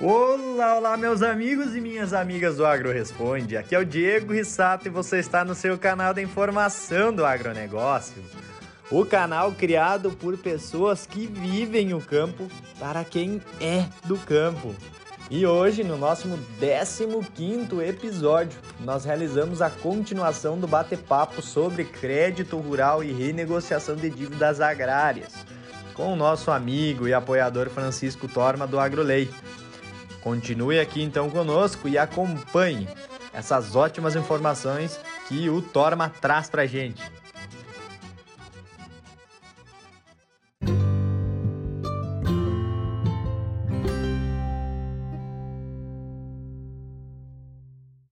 Olá, olá, meus amigos e minhas amigas do Agro Responde. Aqui é o Diego Rissato e você está no seu canal da informação do agronegócio. O canal criado por pessoas que vivem o campo para quem é do campo. E hoje, no nosso 15 episódio, nós realizamos a continuação do bate-papo sobre crédito rural e renegociação de dívidas agrárias, com o nosso amigo e apoiador Francisco Torma do AgroLei. Continue aqui então conosco e acompanhe essas ótimas informações que o Torma traz para gente.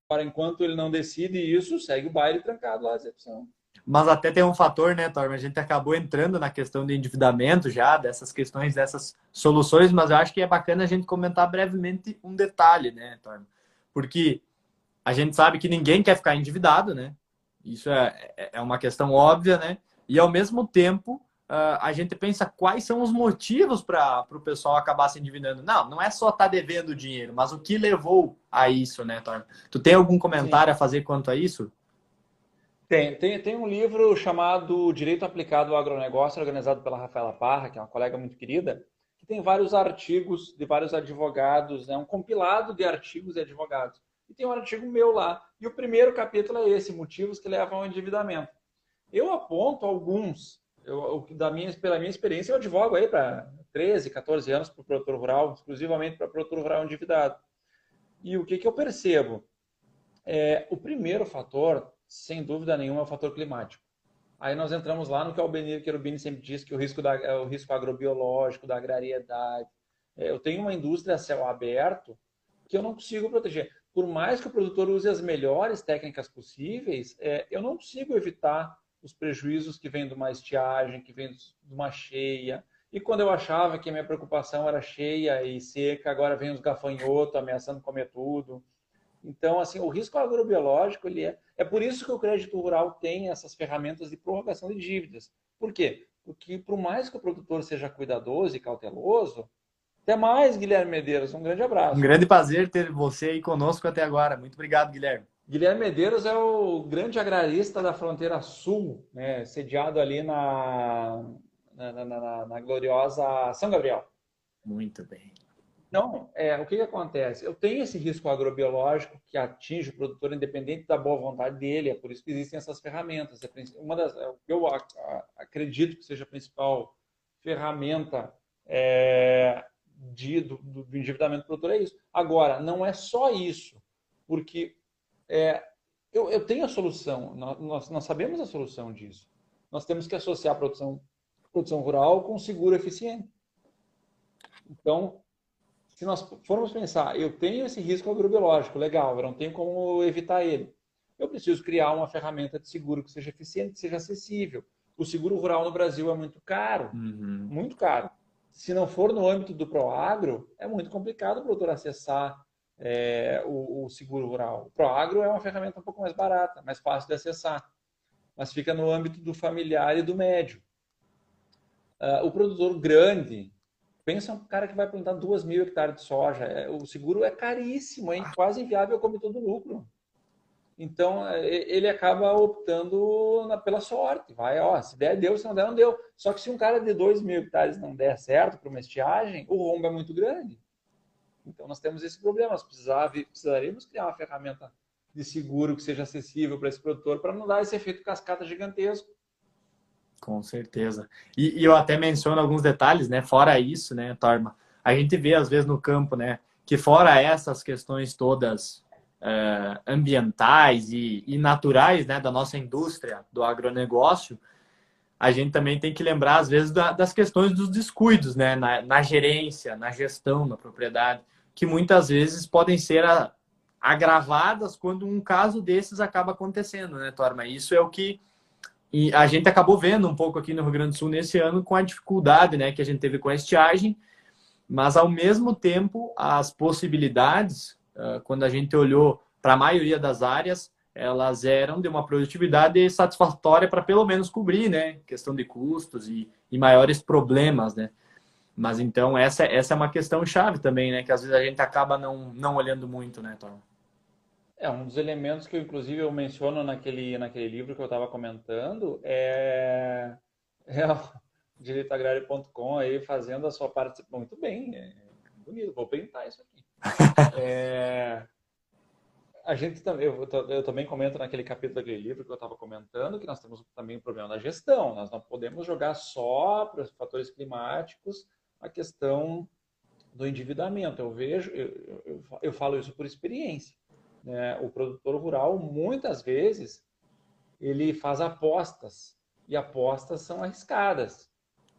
Para enquanto ele não decide isso, segue o baile trancado lá a execução. Mas até tem um fator, né, Torma? A gente acabou entrando na questão de endividamento já, dessas questões, dessas soluções, mas eu acho que é bacana a gente comentar brevemente um detalhe, né, Torma? Porque a gente sabe que ninguém quer ficar endividado, né? Isso é, é, uma questão óbvia, né? E ao mesmo tempo, uh, a gente pensa quais são os motivos para o pessoal acabar se endividando. Não, não é só estar tá devendo dinheiro, mas o que levou a isso, né, Torma? Tu tem algum comentário Sim. a fazer quanto a isso? Tem, tem, tem um livro chamado Direito Aplicado ao Agronegócio, organizado pela Rafaela Parra, que é uma colega muito querida, que tem vários artigos de vários advogados, é né? um compilado de artigos de advogados. E tem um artigo meu lá. E o primeiro capítulo é esse, motivos que levam ao endividamento. Eu aponto alguns, eu, da minha, pela minha experiência, eu advogo aí para 13, 14 anos para o produtor rural, exclusivamente para o produtor rural endividado. E o que, que eu percebo? É, o primeiro fator sem dúvida nenhuma, é o fator climático. Aí nós entramos lá no que o Albeni Cherubini sempre diz, que o risco, da, é o risco agrobiológico, da agrariedade. É, eu tenho uma indústria a céu aberto que eu não consigo proteger. Por mais que o produtor use as melhores técnicas possíveis, é, eu não consigo evitar os prejuízos que vêm de uma estiagem, que vêm de uma cheia. E quando eu achava que a minha preocupação era cheia e seca, agora vem os gafanhotos ameaçando comer tudo. Então, assim, o risco agrobiológico, ele é... É por isso que o crédito rural tem essas ferramentas de prorrogação de dívidas. Por quê? Porque, por mais que o produtor seja cuidadoso e cauteloso, até mais, Guilherme Medeiros. Um grande abraço. Um grande prazer ter você aí conosco até agora. Muito obrigado, Guilherme. Guilherme Medeiros é o grande agrarista da fronteira sul, né, sediado ali na, na, na, na, na gloriosa São Gabriel. Muito bem. Então, é, o que, que, acontece? Eu tenho esse risco agrobiológico que atinge o produtor independente da boa vontade dele, é por isso que existem essas ferramentas. É uma das, é eu acredito que seja a principal ferramenta é, de, do, do, endividamento do produtor é isso. Agora, não é só isso, porque é, eu, eu, tenho a solução, nós, nós, sabemos a solução disso. Nós temos que associar a produção, produção rural com seguro eficiente. Então, se nós formos pensar, eu tenho esse risco agrobiológico, legal, eu não tenho como evitar ele. Eu preciso criar uma ferramenta de seguro que seja eficiente, que seja acessível. O seguro rural no Brasil é muito caro, uhum. muito caro. Se não for no âmbito do Proagro, é muito complicado o produtor acessar é, o, o, seguro rural. O Proagro é uma ferramenta um pouco mais barata, mais fácil de acessar, mas fica no âmbito do familiar e do médio. Uh, o produtor grande, Pensa um cara que vai plantar duas mil hectares de soja. É, o seguro é caríssimo, é quase inviável como todo lucro. Então, é, ele acaba optando pela sorte. Vai, ó, se der, deu, se não der, não deu. Só que se um cara de dois mil hectares não der certo para uma estiagem, o rombo é muito grande. Então, nós temos esse problema. Nós precisaríamos criar uma ferramenta de seguro que seja acessível para esse produtor para não dar esse efeito cascata gigantesco. Com certeza. E, e, eu até menciono alguns detalhes, né? Fora isso, né, Torma? A gente vê às vezes no campo, né? Que fora essas questões todas uh, ambientais e, e, naturais, né, da nossa indústria, do agronegócio, a gente também tem que lembrar às vezes da, das questões dos descuidos, né? Na, na, gerência, na gestão da propriedade, que muitas vezes podem ser a, agravadas quando um caso desses acaba acontecendo, né, Torma? Isso é o que e a gente acabou vendo um pouco aqui no Rio Grande do Sul nesse ano com a dificuldade né, que a gente teve com a estiagem, mas ao mesmo tempo as possibilidades, ah, quando a gente olhou para a maioria das áreas, elas eram de uma produtividade satisfatória para pelo menos cobrir, né, questão de custos e, e maiores problemas, né. Mas então essa, essa é uma questão chave também, né? Que às vezes a gente acaba não, não olhando muito, né, Tom? É, um dos elementos que eu, inclusive, eu menciono naquele, naquele livro que eu estava comentando é, é o direitoagrário.com aí fazendo a sua parte. Muito bem, é bonito, vou printar isso aqui. É, a gente também, eu, eu, também comento naquele capítulo daquele livro que eu estava comentando que nós temos também um problema da gestão. Nós não podemos jogar só para os fatores climáticos a questão do endividamento. Eu vejo, eu, eu, eu falo isso por experiência né, o produtor rural, muitas vezes, ele faz apostas, e apostas são arriscadas.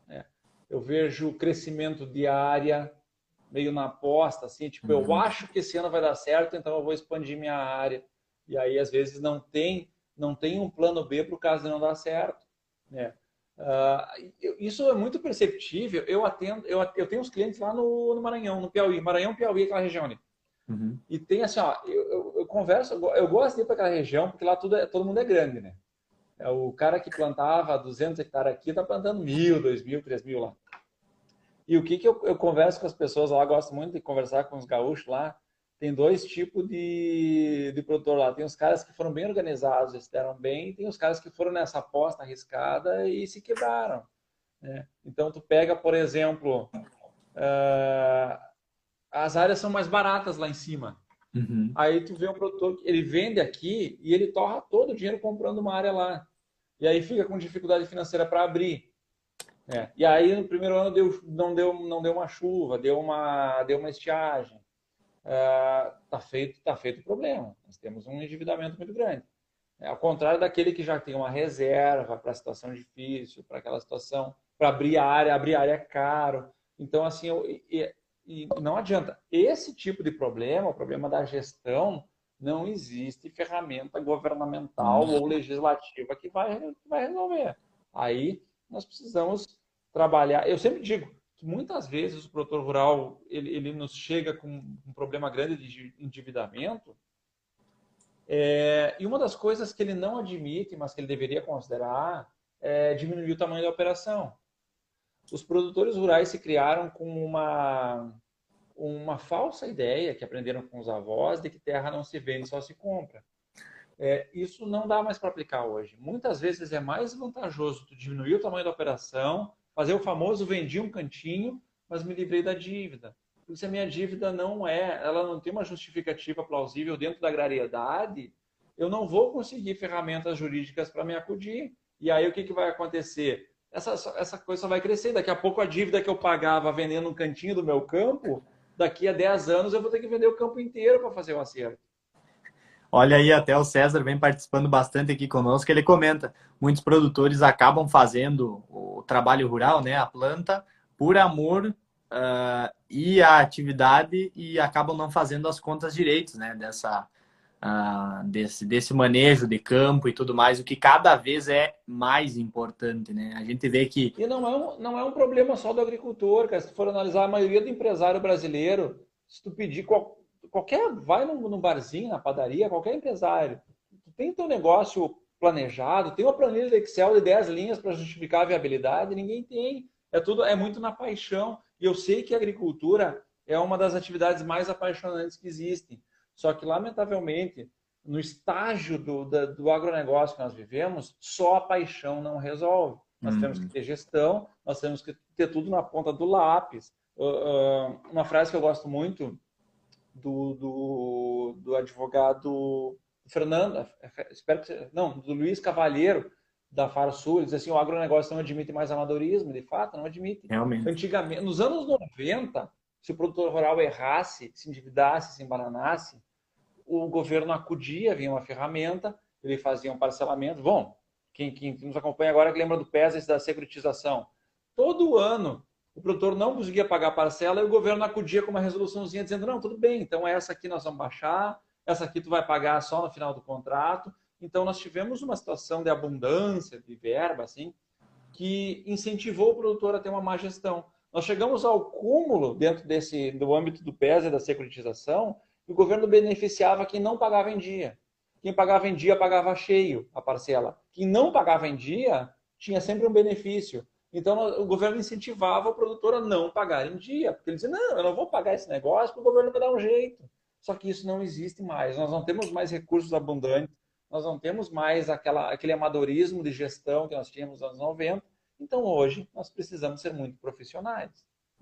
Né? Eu vejo crescimento de área meio na aposta, assim, tipo, uhum. eu acho que esse ano vai dar certo, então eu vou expandir minha área. E aí, às vezes, não tem, não tem um plano B para o caso de não dar certo. Né? Uh, isso é muito perceptível. Eu atendo, eu, eu tenho uns clientes lá no, no Maranhão, no Piauí. Maranhão, Piauí, aquela região ali. Uhum. E tem assim, ó, eu, eu, eu, converso, eu gosto de ir para aquela região porque lá tudo é, todo mundo é grande, né? É o cara que plantava 200 hectares aqui está plantando mil, dois mil, três mil lá. E o que, que eu, eu converso com as pessoas lá, gosto muito de conversar com os gaúchos lá. Tem dois tipos de, de produtor lá. Tem os caras que foram bem organizados, eles deram bem, e tem os caras que foram nessa aposta arriscada e se quebraram. Né? Então, tu pega, por exemplo, uh, as áreas são mais baratas lá em cima. Uhum. Aí tu vê um produtor que ele vende aqui e ele torra todo o dinheiro comprando uma área lá. E aí fica com dificuldade financeira para abrir. É. E aí no primeiro ano deu, não, deu, não deu uma chuva, deu uma, deu uma estiagem. Uh, tá feito tá feito o problema. Nós temos um endividamento muito grande. É, ao contrário daquele que já tem uma reserva para a situação difícil, para aquela situação, para abrir a área, abrir a área é caro. Então, assim, eu, e não adianta. Esse tipo de problema, o problema da gestão, não existe ferramenta governamental ou legislativa que vai, que vai resolver. Aí nós precisamos trabalhar. Eu sempre digo que muitas vezes o produtor rural ele, ele nos chega com um problema grande de endividamento. É, e uma das coisas que ele não admite, mas que ele deveria considerar, é diminuir o tamanho da operação os produtores rurais se criaram com uma, uma falsa ideia que aprenderam com os avós de que terra não se vende, só se compra. É, isso não dá mais para aplicar hoje. Muitas vezes é mais vantajoso tu diminuir o tamanho da operação, fazer o famoso vendi um cantinho, mas me livrei da dívida. Se a minha dívida não é, ela não tem uma justificativa plausível dentro da agrariedade, eu não vou conseguir ferramentas jurídicas para me acudir. E aí o que, que vai acontecer? Essa, essa coisa só vai crescer. Daqui a pouco a dívida que eu pagava vendendo um cantinho do meu campo, daqui a 10 anos eu vou ter que vender o campo inteiro para fazer um acerto. Olha aí, até o César vem participando bastante aqui conosco. Ele comenta: muitos produtores acabam fazendo o trabalho rural, né, a planta, por amor uh, e a atividade e acabam não fazendo as contas direitos, né, dessa, ah, desse, desse manejo de campo e tudo mais, o que cada vez é mais importante, né? A gente vê que... E não é um, não é um problema só do agricultor, cara. Se for analisar a maioria do empresário brasileiro, se tu pedir qual, qualquer... Vai num, num barzinho, na padaria, qualquer empresário, tu tem teu negócio planejado, tem uma planilha de Excel de 10 linhas para justificar a viabilidade, ninguém tem. É tudo, é muito na paixão. E eu sei que a agricultura é uma das atividades mais apaixonantes que existem. Só que, lamentavelmente, no estágio do, do, do agronegócio que nós vivemos, só a paixão não resolve. Nós uhum. temos que ter gestão, nós temos que ter tudo na ponta do lápis. Uh, uma frase que eu gosto muito do, do, do advogado Fernando, espero que não, do Luiz Cavalheiro, da Farsul, ele diz assim, o agronegócio não admite mais amadorismo, de fato, não admite. Realmente. Antigamente, nos anos 90, se o produtor rural errasse, se endividasse, se embananasse, o governo acudia, vinha uma ferramenta, ele fazia um parcelamento. Bom, quem, quem nos acompanha agora que lembra do PES da securitização. Todo ano o produtor não conseguia pagar a parcela e o governo acudia com uma resoluçãozinha dizendo, não, tudo bem, então essa aqui nós vamos baixar, essa aqui tu vai pagar só no final do contrato. Então nós tivemos uma situação de abundância de verba, assim, que incentivou o produtor a ter uma má gestão. Nós chegamos ao cúmulo dentro desse do âmbito do PES e da securitização o governo beneficiava quem não pagava em dia. Quem pagava em dia pagava cheio a parcela. Quem não pagava em dia tinha sempre um benefício. Então, o governo incentivava o produtor a não pagar em dia, porque ele dizia, não, eu não vou pagar esse negócio, porque o governo vai dar um jeito. Só que isso não existe mais. Nós não temos mais recursos abundantes, nós não temos mais aquela, aquele amadorismo de gestão que nós tínhamos nos anos 90. Então, hoje, nós precisamos ser muito profissionais.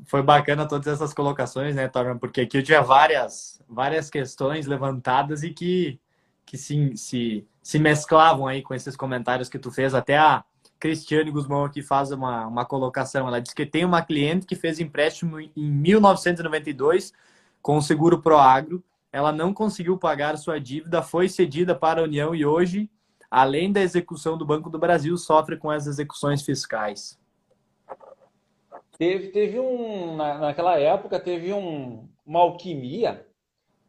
Foi bacana todas essas colocações, né, Torma? Porque aqui eu tinha várias, várias questões levantadas e que, que se, se, se mesclavam aí com esses comentários que tu fez. Até a Cristiane Guzmão aqui faz uma, uma colocação. Ela diz que tem uma cliente que fez empréstimo em 1992 com o seguro Proagro. Ela não conseguiu pagar sua dívida, foi cedida para a União e hoje, além da execução do Banco do Brasil, sofre com as execuções fiscais. Teve, teve um, na, naquela época, teve um, uma alquimia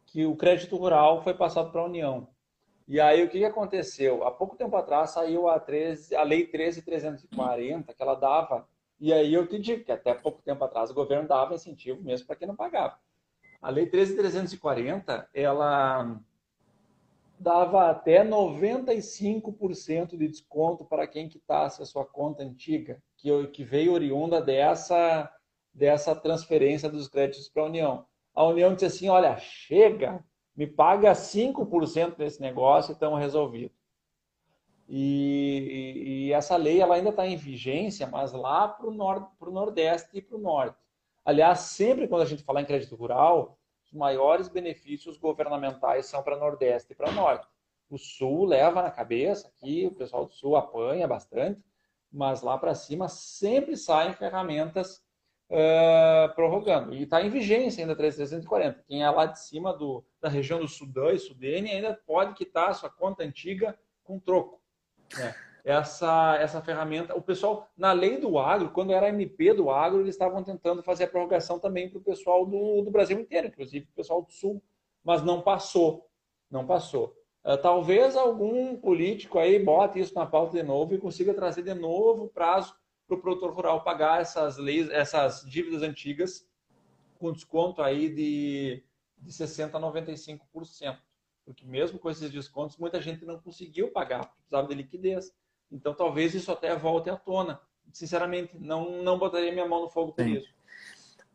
que o crédito rural foi passado para a União. E aí o que, que aconteceu? Há pouco tempo atrás saiu a, 13, a Lei 13.340, que ela dava, e aí eu te digo que até pouco tempo atrás o governo dava incentivo mesmo para quem não pagava. A Lei 13.340, ela dava até 95% de desconto para quem quitasse a sua conta antiga, que, que veio oriunda dessa, dessa transferência dos créditos para a União. A União disse assim, olha, chega, me paga 5% desse negócio e estamos resolvidos. E, e, essa lei ela ainda está em vigência, mas lá para o nord, Nordeste e para o Norte. Aliás, sempre quando a gente fala em crédito rural, os maiores benefícios governamentais são para Nordeste e para Norte. O Sul leva na cabeça, aqui o pessoal do Sul apanha bastante, mas lá para cima sempre saem ferramentas uh, prorrogando. E está em vigência ainda 340. Quem é lá de cima do, da região do Sudão e Sudene ainda pode quitar a sua conta antiga com troco. Né? Essa, essa ferramenta. O pessoal, na lei do agro, quando era MP do agro, eles estavam tentando fazer a prorrogação também para o pessoal do, do Brasil inteiro, inclusive o pessoal do Sul, mas não passou. Não passou. Uh, talvez algum político aí bote isso na pauta de novo e consiga trazer de novo o prazo para o produtor rural pagar essas leis, essas dívidas antigas com desconto aí de, de 60% a 95%. Porque mesmo com esses descontos, muita gente não conseguiu pagar, precisava de liquidez. Então talvez isso até volte à tona. Sinceramente, não, não botaria minha mão no fogo por Sim. isso.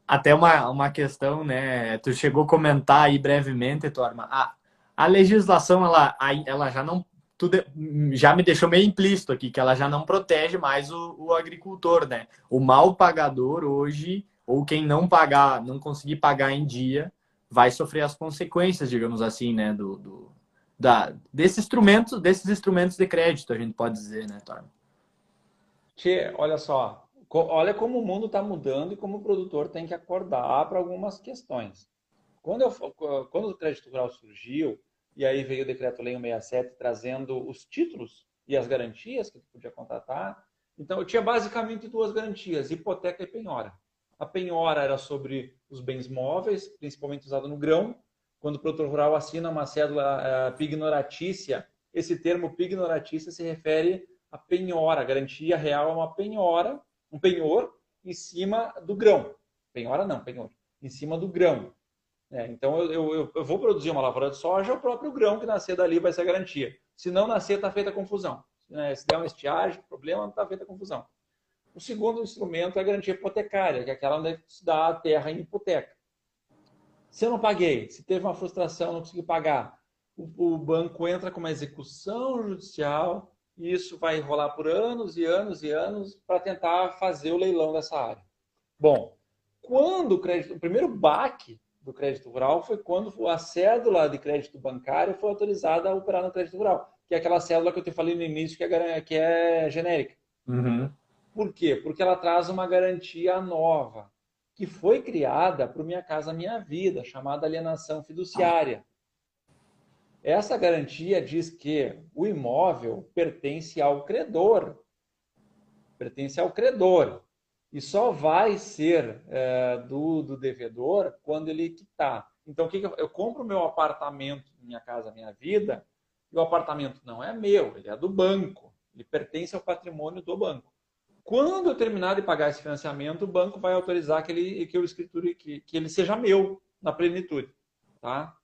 Até uma, uma questão, né? Tu chegou a comentar aí brevemente, Torma. A, a legislação, ela, ela já não. Tudo, já me deixou meio implícito aqui, que ela já não protege mais o, o agricultor, né? O mal pagador hoje, ou quem não pagar, não conseguir pagar em dia, vai sofrer as consequências, digamos assim, né? Do, do, da, desse instrumento, desses instrumentos de crédito, a gente pode dizer, né, Torma? Tchê, olha só, olha como o mundo está mudando e como o produtor tem que acordar para algumas questões. Quando, eu, quando o crédito rural surgiu, e aí veio o decreto-lei 167 trazendo os títulos e as garantias que tu podia contratar, então eu tinha basicamente duas garantias, hipoteca e penhora. A penhora era sobre os bens móveis, principalmente usado no grão, quando o produtor rural assina uma cédula uh, pignoratícia, esse termo pignoratícia se refere à penhora. A garantia real é uma penhora, um penhor em cima do grão. Penhora não, penhor. Em cima do grão. É, então, eu, eu, eu, vou produzir uma lavoura de soja, o próprio grão que nascer dali vai ser a garantia. Se não nascer, está feita a confusão. Né? Se der uma estiagem, problema, está feita a confusão. O segundo instrumento é a garantia hipotecária, que é aquela onde se dá a terra em hipoteca. Se eu não paguei, se teve uma frustração, não consegui pagar, o, o banco entra com uma execução judicial e isso vai rolar por anos e anos e anos para tentar fazer o leilão dessa área. Bom, quando o crédito, o primeiro baque do crédito rural foi quando a cédula de crédito bancário foi autorizada a operar no crédito rural, que é aquela cédula que eu te falei no início que é, que é genérica. Uhum. Por quê? Porque ela traz uma garantia nova que foi criada para o Minha Casa Minha Vida, chamada alienação fiduciária. Essa garantia diz que o imóvel pertence ao credor, pertence ao credor, e só vai ser é, do, do devedor quando ele quitar. Então, o que, que eu, eu compro meu apartamento, Minha Casa Minha Vida, e o apartamento não é meu, ele é do banco, ele pertence ao patrimônio do banco. Quando eu terminar de pagar esse financiamento, o banco vai autorizar que ele, que eu escriture que, que ele seja meu na plenitude, tá?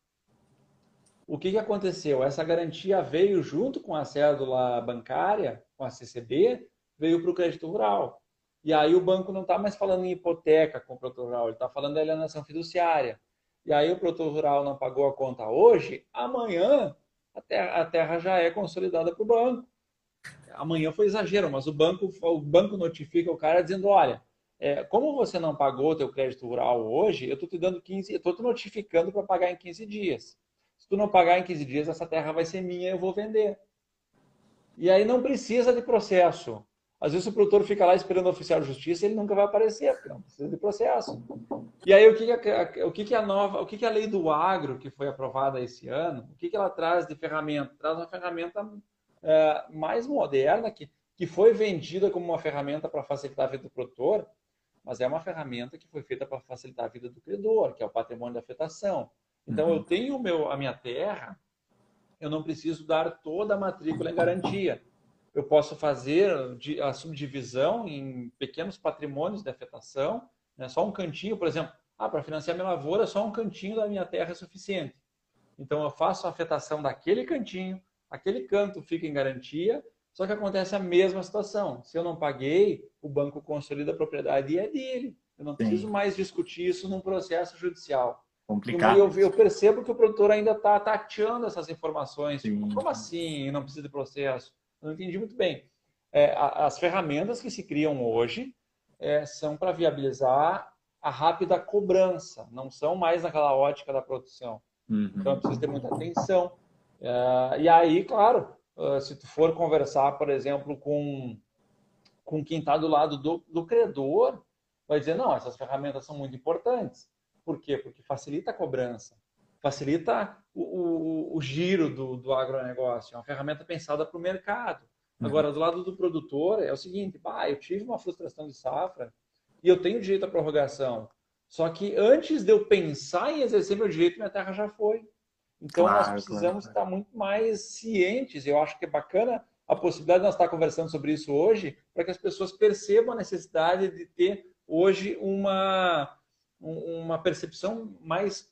O que, que aconteceu? Essa garantia veio junto com a cédula bancária, com a CCB, veio para o crédito rural. E aí o banco não está mais falando em hipoteca com o produtor rural, ele está falando da alienação fiduciária. E aí o produtor rural não pagou a conta hoje, amanhã a terra, a terra já é consolidada para o banco. Amanhã foi exagero, mas o banco, o banco notifica o cara dizendo, olha, é, como você não pagou o teu crédito rural hoje, eu estou te dando 15, eu estou te notificando para pagar em 15 dias. Se tu não pagar em 15 dias, essa terra vai ser minha eu vou vender. E aí não precisa de processo. Às vezes o produtor fica lá esperando o oficial de justiça ele nunca vai aparecer, porque não precisa de processo. E aí o que, que, o que, a nova, o que, a lei do agro que foi aprovada esse ano, o que ela traz de ferramenta? Traz uma ferramenta é, mais moderna que, que foi vendida como uma ferramenta para facilitar a vida do produtor, mas é uma ferramenta que foi feita para facilitar a vida do credor, que é o patrimônio da afetação. Então, uhum. eu tenho meu, a minha terra, eu não preciso dar toda a matrícula em garantia eu posso fazer a subdivisão em pequenos patrimônios de afetação, né? só um cantinho, por exemplo, ah, para financiar minha lavoura, só um cantinho da minha terra é suficiente. Então eu faço a afetação daquele cantinho, aquele canto fica em garantia, só que acontece a mesma situação. Se eu não paguei, o banco consolida a propriedade e é dele. Eu não preciso Sim. mais discutir isso num processo judicial. Complicado. Eu, eu, percebo que o produtor ainda está tateando essas informações. Tipo, como assim não precisa de processo? Não entendi muito bem. É, as ferramentas que se criam hoje é, são para viabilizar a rápida cobrança, não são mais naquela ótica da produção. Uhum. Então, precisa ter muita atenção. É, e aí, claro, é, se tu for conversar, por exemplo, com, com quem está do lado do, do credor, vai dizer, não, essas ferramentas são muito importantes. Por quê? Porque facilita a cobrança facilita o, o, o giro do, do agronegócio. É uma ferramenta pensada para o mercado. Uhum. Agora, do lado do produtor, é o seguinte: bah, eu tive uma frustração de safra e eu tenho direito à prorrogação. Só que antes de eu pensar em exercer meu direito, minha terra já foi. Então, claro, nós precisamos claro. estar muito mais cientes. Eu acho que é bacana a possibilidade de nós estar conversando sobre isso hoje, para que as pessoas percebam a necessidade de ter hoje uma, uma percepção mais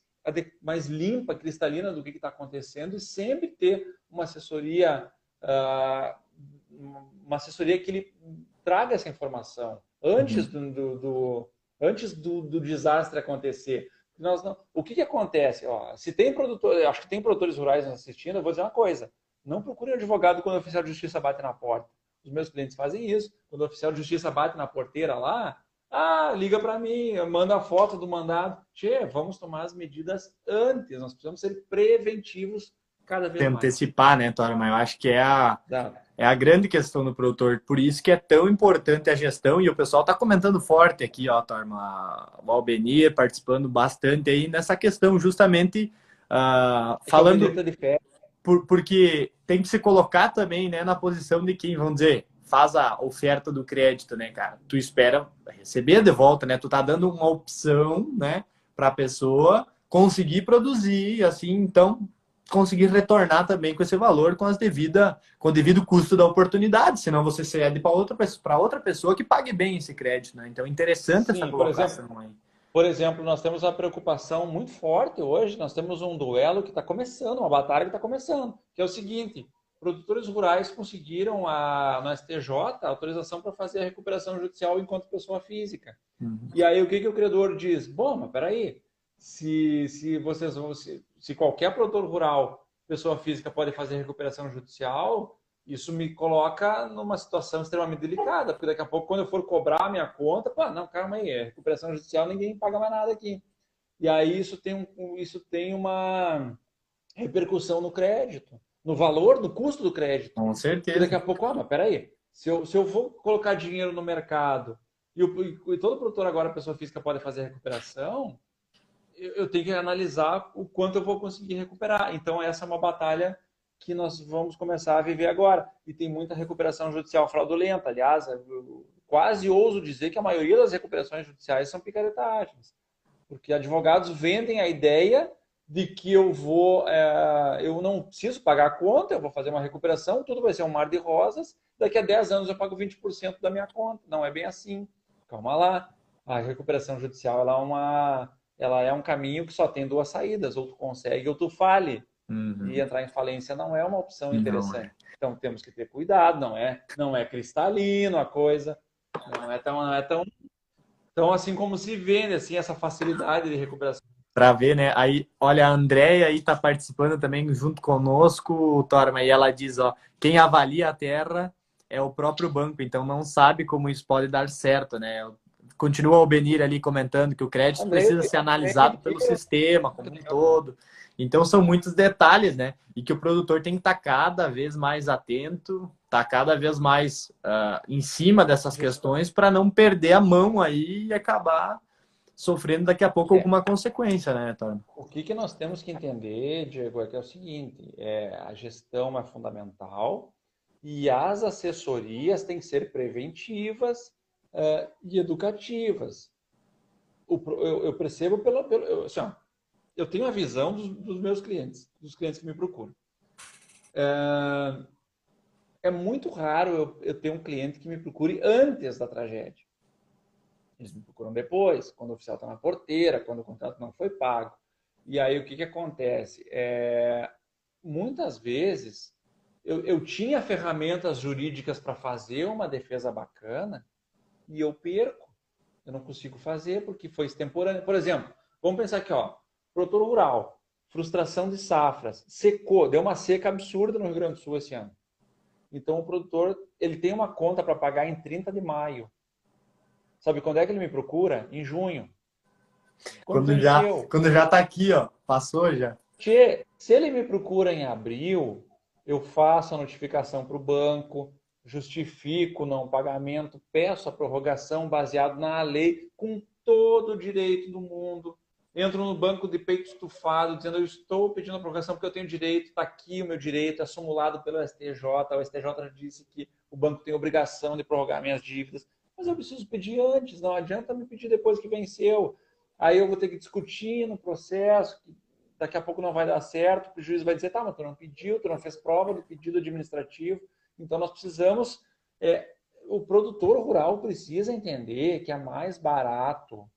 mais limpa, cristalina do que está acontecendo e sempre ter uma assessoria, uh, uma assessoria que ele traga essa informação antes uhum. do, do, antes do, do, desastre acontecer. Nós não, o que, que acontece? Ó, se tem produtor, acho que tem produtores rurais nos assistindo, eu vou dizer uma coisa: não procure um advogado quando o oficial de justiça bate na porta. Os meus clientes fazem isso. Quando o oficial de justiça bate na porteira lá, ah, liga para mim, manda a foto do mandado. Tchê, vamos tomar as medidas antes. Nós precisamos ser preventivos cada vez Tem mais. antecipar, né, Torma? Eu acho que é a, é a grande questão do produtor. Por isso que é tão importante a gestão. E o pessoal está comentando forte aqui, ó, Torma. O Albenir participando bastante aí nessa questão, justamente uh, falando. Por, porque tem que se colocar também né, na posição de quem, vamos dizer, faz a oferta do crédito, né, cara? Tu espera receber de volta, né? Tu tá dando uma opção, né, para a pessoa conseguir produzir, assim, então conseguir retornar também com esse valor com as devida com o devido custo da oportunidade, senão você cede para outra para outra pessoa que pague bem esse crédito, né? Então interessante Sim, essa colocação por exemplo, aí. Por exemplo, nós temos uma preocupação muito forte hoje, nós temos um duelo que está começando, uma batalha que está começando, que é o seguinte: produtores rurais conseguiram a, no STJ a autorização para fazer a recuperação judicial enquanto pessoa física. Uhum. E aí o que, que o credor diz? Bom, mas peraí, se, se vocês se, se qualquer produtor rural, pessoa física, pode fazer recuperação judicial, isso me coloca numa situação extremamente delicada, porque daqui a pouco, quando eu for cobrar a minha conta, pô, não, calma aí, é recuperação judicial, ninguém paga mais nada aqui. E aí isso tem, um, isso tem uma repercussão no crédito no valor, no custo do crédito. Com certeza. E daqui a pouco, ah, mas peraí, se eu, se eu for colocar dinheiro no mercado e, o, e todo produtor agora, pessoa física, pode fazer recuperação, eu, tenho que analisar o quanto eu vou conseguir recuperar. Então, essa é uma batalha que nós vamos começar a viver agora. E tem muita recuperação judicial fraudulenta. Aliás, eu quase ouso dizer que a maioria das recuperações judiciais são picaretagens. Porque advogados vendem a ideia de que eu vou, é, eu não preciso pagar a conta, eu vou fazer uma recuperação, tudo vai ser um mar de rosas, daqui a 10 anos eu pago 20% da minha conta. Não é bem assim. Calma lá. A recuperação judicial ela é, uma, ela é um caminho que só tem duas saídas, ou tu consegue ou tu fale. Uhum. E entrar em falência não é uma opção interessante. É. Então temos que ter cuidado, não é, não é cristalino a coisa. Não é tão, não é tão, tão assim como se vende, assim, essa facilidade de recuperação. Para ver, né? Aí, olha, a Andréia aí tá participando também junto conosco, Torma, e ela diz, ó, quem avalia a terra é o próprio banco, então não sabe como isso pode dar certo, né? Continua o Benir ali comentando que o crédito precisa ser analisado pelo sistema como um todo. Então são muitos detalhes, né? E que o produtor tem que estar tá cada vez mais atento, estar tá cada vez mais uh, em cima dessas questões para não perder a mão aí e acabar sofrendo daqui a pouco é. alguma consequência, né, Tony? O que, que nós temos que entender, Diego, é que é o seguinte: é, a gestão é fundamental e as assessorias têm que ser preventivas uh, e educativas. O, eu, eu, percebo pelo. pelo eu, assim, eu tenho a visão dos, dos, meus clientes, dos clientes que me procuram. É, é muito raro eu, eu ter um cliente que me procure antes da tragédia. Eles me procuram depois, quando o oficial está na porteira, quando o contrato não foi pago. E aí o que, que acontece? É, muitas vezes eu, eu tinha ferramentas jurídicas para fazer uma defesa bacana e eu perco. Eu não consigo fazer porque foi extemporâneo. Por exemplo, vamos pensar aqui, ó, produtor rural, frustração de safras, secou, deu uma seca absurda no Rio Grande do Sul esse ano. Então o produtor ele tem uma conta para pagar em 30 de maio. Sabe quando é que ele me procura? Em junho. Quando, quando já quando já está aqui, ó, passou já. Tchê, se ele me procura em abril, eu faço a notificação para o banco, justifico o não pagamento, peço a prorrogação baseado na lei, com todo o direito do mundo. Entro no banco de peito estufado, dizendo eu estou pedindo a prorrogação porque eu tenho direito, está aqui o meu direito, assumulado pelo STJ. O STJ disse que o banco tem obrigação de prorrogar minhas dívidas mas eu preciso pedir antes, não adianta me pedir depois que venceu. Aí eu vou ter que discutir no processo, que daqui a pouco não vai dar certo, o juiz vai dizer, tá, mas tu não pediu, tu não fez prova do pedido administrativo. Então nós precisamos, é, o produtor rural precisa entender que é mais barato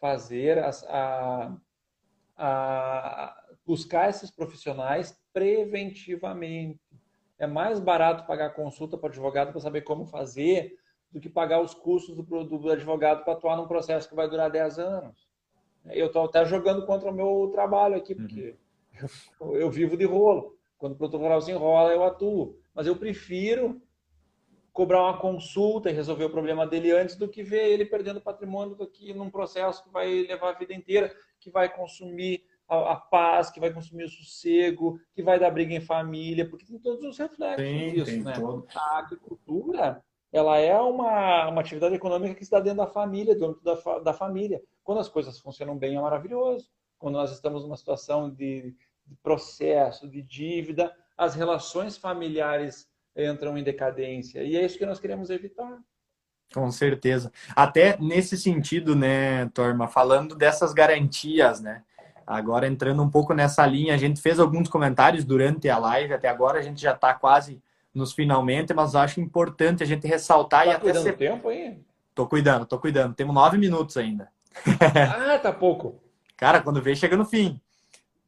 fazer as, a, a, buscar esses profissionais preventivamente. É mais barato pagar consulta para advogado para saber como fazer do que pagar os custos do, do advogado para atuar num processo que vai durar 10 anos. Eu estou até jogando contra o meu trabalho aqui, porque uhum. eu, eu, vivo de rolo. Quando o produtor rural se enrola, eu atuo. Mas eu prefiro cobrar uma consulta e resolver o problema dele antes do que ver ele perdendo patrimônio aqui num processo que vai levar a vida inteira, que vai consumir a, a, paz, que vai consumir o sossego, que vai dar briga em família, porque tem todos os reflexos tem, disso, tem né? Todo. A agricultura ela é uma, uma atividade econômica que está dentro da família, do âmbito da, da família. Quando as coisas funcionam bem, é maravilhoso. Quando nós estamos numa situação de, de processo, de dívida, as relações familiares entram em decadência. E é isso que nós queremos evitar. Com certeza. Até nesse sentido, né, Torma, falando dessas garantias, né? Agora entrando um pouco nessa linha, a gente fez alguns comentários durante a live, até agora a gente já está quase nos finalmente, mas acho importante a gente ressaltar tá e até ser... tempo aí? Tô cuidando, tô cuidando. Temos nove minutos ainda. ah, tá pouco. Cara, quando vê, chega no fim.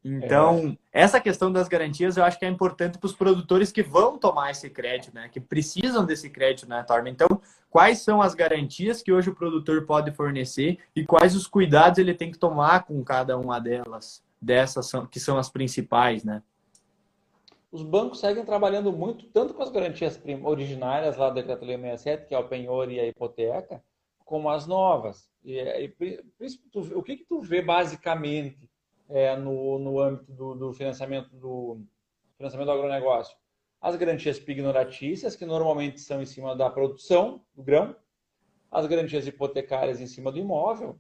Então, é. essa questão das garantias eu acho que é importante para os produtores que vão tomar esse crédito, né? Que precisam desse crédito, né, Torma? Então, quais são as garantias que hoje o produtor pode fornecer e quais os cuidados ele tem que tomar com cada uma delas, dessas que são as principais, né? os bancos seguem trabalhando muito, tanto com as garantias originárias lá do Decreto-Lei 67, que é o penhor e a hipoteca, como as novas. E, e o que, que tu vê basicamente é, no, no âmbito do, do, financiamento do financiamento do agronegócio? As garantias pignoratícias, que normalmente são em cima da produção do grão, as garantias hipotecárias em cima do imóvel,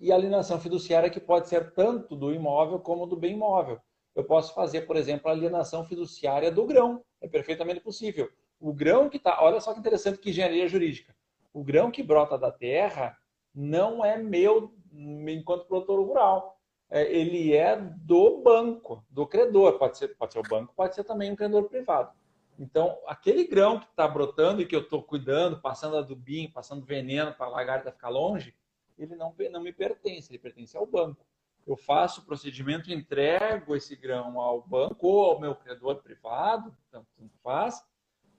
e a alienação fiduciária, que pode ser tanto do imóvel como do bem imóvel eu posso fazer, por exemplo, a alienação fiduciária do grão. É perfeitamente possível. O grão que está. Olha só que interessante que engenharia jurídica. O grão que brota da terra não é meu enquanto produtor rural. É, ele é do banco, do credor. Pode ser, pode ser o banco, pode ser também um credor privado. Então, aquele grão que está brotando e que eu estou cuidando, passando adubinho, passando veneno para a lagarta ficar longe, ele não, não me pertence, ele pertence ao banco eu faço o procedimento, entrego esse grão ao banco ou ao meu credor privado, tanto faz,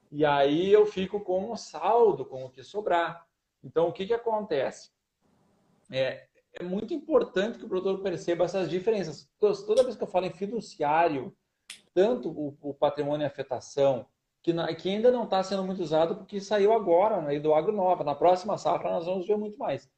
E aí eu fico com um saldo, com o que sobrar. Então, o que, que acontece? É, é muito importante que o produtor perceba essas diferenças. Toda vez que eu falo em fiduciário, tanto o, o patrimônio e afetação, que, na, que ainda não está sendo muito usado porque saiu agora, né, do agronova. Na próxima safra nós vamos ver muito mais.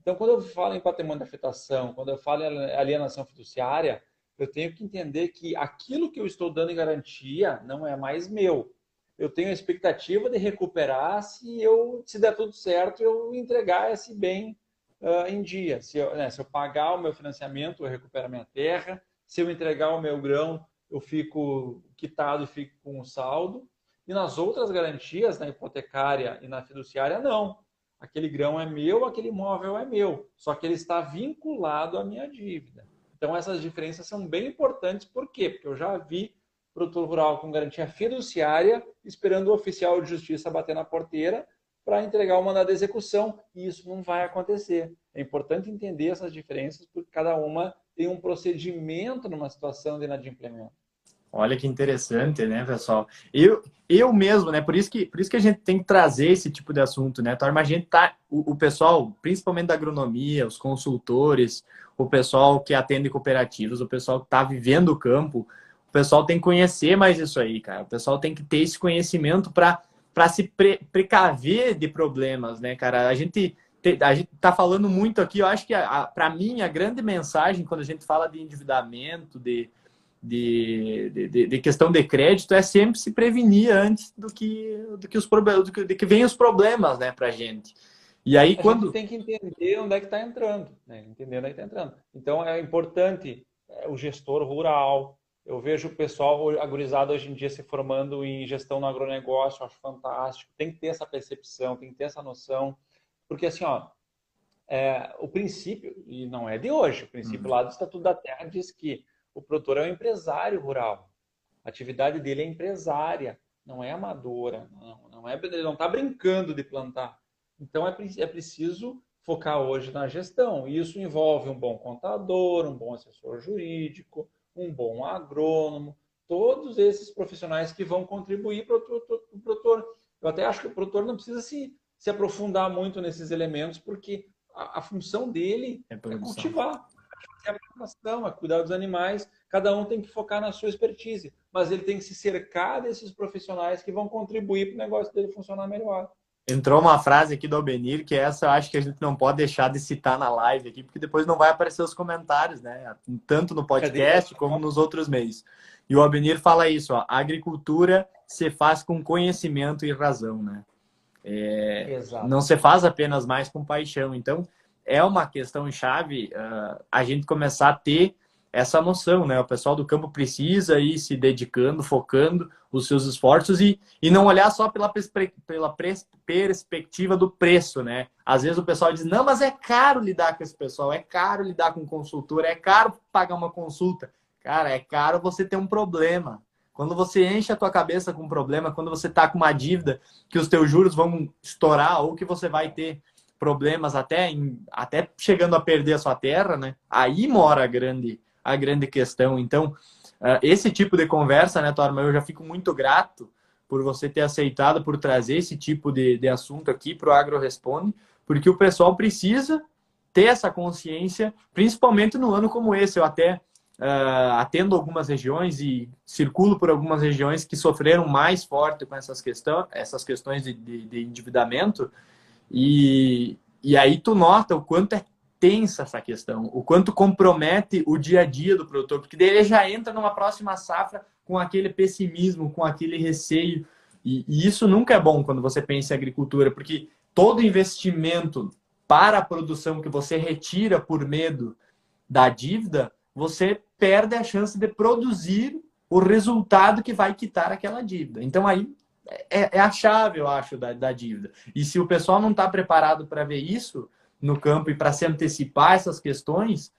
Então, quando eu falo em patrimônio de afetação, quando eu falo em alienação fiduciária, eu tenho que entender que aquilo que eu estou dando em garantia não é mais meu. Eu tenho a expectativa de recuperar se eu, se der tudo certo, eu entregar esse bem uh, em dia. Se eu, né, se eu pagar o meu financiamento, eu recupero a minha terra. Se eu entregar o meu grão, eu fico quitado e fico com um saldo. E nas outras garantias, na hipotecária e na fiduciária, não. Aquele grão é meu, aquele imóvel é meu. Só que ele está vinculado à minha dívida. Então, essas diferenças são bem importantes. Por quê? Porque eu já vi produtor rural com garantia fiduciária esperando o oficial de justiça bater na porteira para entregar o mandado de execução. E isso não vai acontecer. É importante entender essas diferenças, porque cada uma tem um procedimento numa situação de inadimplemento. Olha que interessante, né, pessoal? Eu, eu mesmo, né? Por isso, que, por isso que a gente tem que trazer esse tipo de assunto, né, Torma? A gente tá. O, o, pessoal, principalmente da agronomia, os consultores, o pessoal que atende cooperativas, o pessoal que está vivendo o campo, o pessoal tem que conhecer mais isso aí, cara. O pessoal tem que ter esse conhecimento para se pre, precaver de problemas, né, cara? A gente a gente está falando muito aqui, eu acho que para mim a grande mensagem quando a gente fala de endividamento, de, de, de, de, questão de crédito é sempre se prevenir antes do que, do que os problemas, do que, de que vem os problemas, né, para gente. E aí a quando tem que entender onde é que está entrando, né? entender onde é que está entrando. Então é importante é, o gestor rural. Eu vejo o pessoal agorizado hoje em dia se formando em gestão no agronegócio, acho fantástico. Tem que ter essa percepção, tem que ter essa noção, porque assim, ó, é, o princípio e não é de hoje, o princípio uhum. lá do Estatuto da Terra diz que o produtor é um empresário rural. A atividade dele é empresária, não é amadora. Não, não é, ele não está brincando de plantar. Então é, é preciso focar hoje na gestão. E isso envolve um bom contador, um bom assessor jurídico, um bom agrônomo, todos esses profissionais que vão contribuir para o produtor. Eu até acho que o produtor não precisa se, se aprofundar muito nesses elementos, porque a, a função dele é, é cultivar é a plantação, é cuidar dos animais. Cada um tem que focar na sua expertise, mas ele tem que se cercar desses profissionais que vão contribuir para o negócio dele funcionar melhor. Entrou uma frase aqui do Albenir, que essa eu acho que a gente não pode deixar de citar na live aqui, porque depois não vai aparecer os comentários, né? Tanto no podcast como nos outros meios. E o Albenir fala isso, ó, a agricultura se faz com conhecimento e razão, né? É, não se faz apenas mais com paixão. Então, é uma questão chave uh, a gente começar a ter essa noção, né? O pessoal do campo precisa ir se dedicando, focando os seus esforços e, e não olhar só pela, pela perspectiva do preço, né? Às vezes o pessoal diz, não, mas é caro lidar com esse pessoal, é caro lidar com consultor, é caro pagar uma consulta. Cara, é caro você ter um problema. Quando você enche a tua cabeça com um problema, quando você tá com uma dívida que os teus juros vão estourar ou que você vai ter problemas até, em, até chegando a perder a sua terra, né? Aí mora a grande, a grande questão. Então, uh, esse tipo de conversa, né, Torma, eu já fico muito grato por você ter aceitado, por trazer esse tipo de, de assunto aqui para o Agro Responde, porque o pessoal precisa ter essa consciência, principalmente no ano como esse. Eu até uh, atendo algumas regiões e circulo por algumas regiões que sofreram mais forte com essas, questão, essas questões de, de, de endividamento. E, e aí tu nota o quanto é tensa essa questão, o quanto compromete o dia a dia do produtor, porque daí ele já entra numa próxima safra com aquele pessimismo, com aquele receio. E, e isso nunca é bom quando você pensa em agricultura, porque todo investimento para a produção que você retira por medo da dívida, você perde a chance de produzir o resultado que vai quitar aquela dívida. Então aí é, é a chave, eu acho, da, da dívida. E se o pessoal não está preparado para ver isso no campo e para se antecipar essas questões,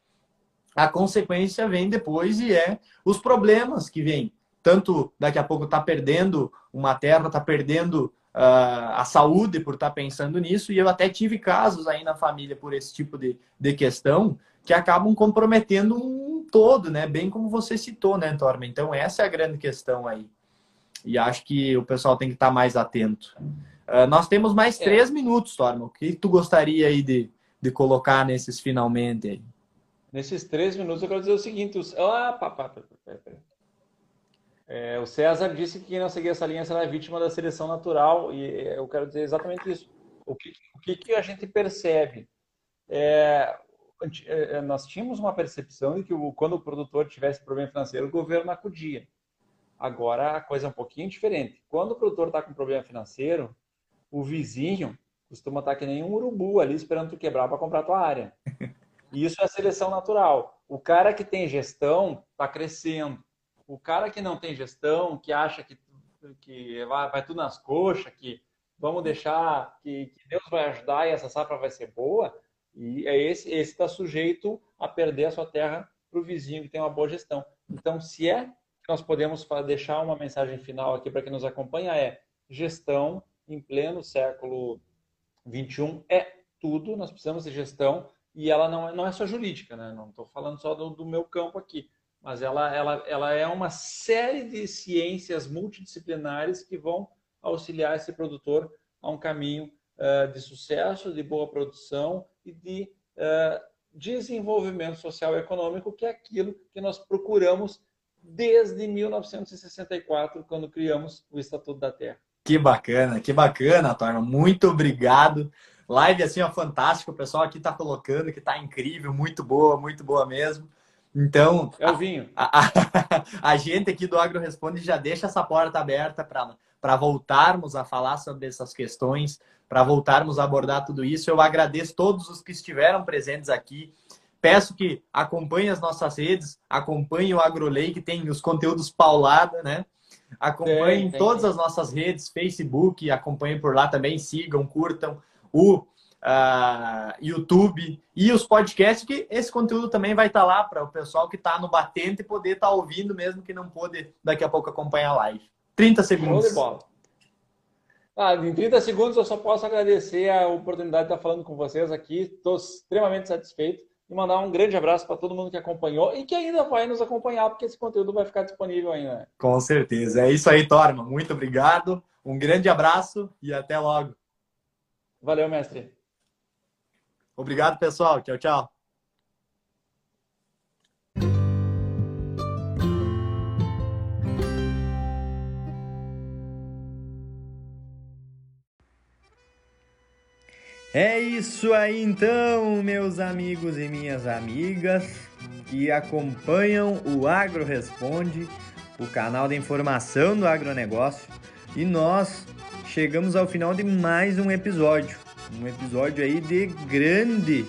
a consequência vem depois e é os problemas que vêm. Tanto daqui a pouco está perdendo uma terra, está perdendo uh, a saúde por estar tá pensando nisso, e eu até tive casos aí na família por esse tipo de, de questão que acabam comprometendo um todo, né? Bem como você citou, né, Torma? Então, essa é a grande questão aí. E acho que o pessoal tem que estar mais atento. Uh, nós temos mais é. três minutos, Torma. O que tu gostaria aí de, de colocar nesses finalmente aí? Nesses três minutos eu quero dizer o seguinte. Os... Ah, é, o César disse que quem não seguir essa linha será vítima da seleção natural. E eu quero dizer exatamente isso. O que, o que, que a gente percebe? É, é, nós tínhamos uma percepção de que quando o produtor tivesse problema financeiro, o governo acudia. Agora a coisa é um pouquinho diferente. Quando o produtor está com problema financeiro, o vizinho costuma estar que nem um urubu ali esperando tu quebrar para comprar tua área. E isso é seleção natural. O cara que tem gestão está crescendo. O cara que não tem gestão, que acha que, que vai, vai tudo nas coxas, que vamos deixar que, que Deus vai ajudar e essa safra vai ser boa, e é esse esse está sujeito a perder a sua terra para o vizinho que tem uma boa gestão. Então, se é nós podemos deixar uma mensagem final aqui para quem nos acompanha é gestão em pleno século 21 é tudo. Nós precisamos de gestão e ela não é, não é só jurídica, né? Não estou falando só do, do, meu campo aqui, mas ela, ela, ela é uma série de ciências multidisciplinares que vão auxiliar esse produtor a um caminho uh, de sucesso, de boa produção e de uh, desenvolvimento social e econômico, que é aquilo que nós procuramos desde 1964, quando criamos o Estatuto da Terra. Que bacana, que bacana, Torma. Muito obrigado. Live assim, ó, fantástico. O pessoal aqui está colocando que está incrível, muito boa, muito boa mesmo. Então, é o vinho. A, a, a, gente aqui do Agro Responde já deixa essa porta aberta para voltarmos a falar sobre essas questões, para voltarmos a abordar tudo isso. Eu agradeço todos os que estiveram presentes aqui. Peço que acompanhem as nossas redes, acompanhem o AgroLei, que tem os conteúdos paulada, né? Acompanhem tem, todas as nossas redes, Facebook, acompanhem por lá também, sigam, curtam o uh, YouTube e os podcasts, que esse conteúdo também vai estar lá para o pessoal que está no batente poder estar tá ouvindo, mesmo que não pôde daqui a pouco acompanhar a live. 30 segundos. Ah, em 30 segundos eu só posso agradecer a oportunidade de estar falando com vocês aqui. Estou extremamente satisfeito e mandar um grande abraço para todo mundo que acompanhou e que ainda vai nos acompanhar, porque esse conteúdo vai ficar disponível ainda. Com certeza. É isso aí, Torma. Muito obrigado. Um grande abraço e até logo. Valeu, mestre. Obrigado, pessoal. Tchau, tchau. É isso aí então, meus amigos e minhas amigas que acompanham o Agro Responde, o canal de informação do agronegócio. E nós chegamos ao final de mais um episódio. Um episódio aí de grande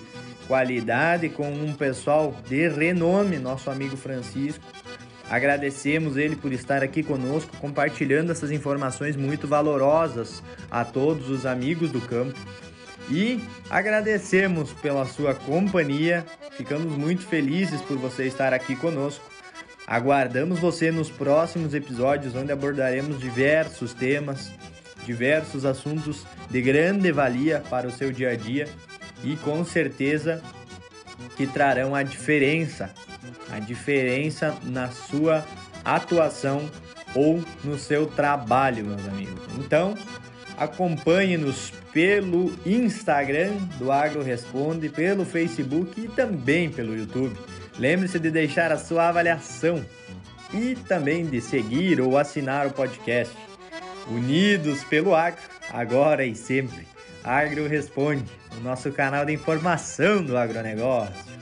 qualidade com um pessoal de renome, nosso amigo Francisco. Agradecemos ele por estar aqui conosco, compartilhando essas informações muito valorosas a todos os amigos do campo. E agradecemos pela sua companhia, ficamos muito felizes por você estar aqui conosco. Aguardamos você nos próximos episódios, onde abordaremos diversos temas, diversos assuntos de grande valia para o seu dia a dia e com certeza que trarão a diferença, a diferença na sua atuação ou no seu trabalho, meus amigos. Então, Acompanhe-nos pelo Instagram do Agro Responde, pelo Facebook e também pelo YouTube. Lembre-se de deixar a sua avaliação e também de seguir ou assinar o podcast. Unidos pelo Agro, agora e sempre. Agro Responde, o nosso canal de informação do agronegócio.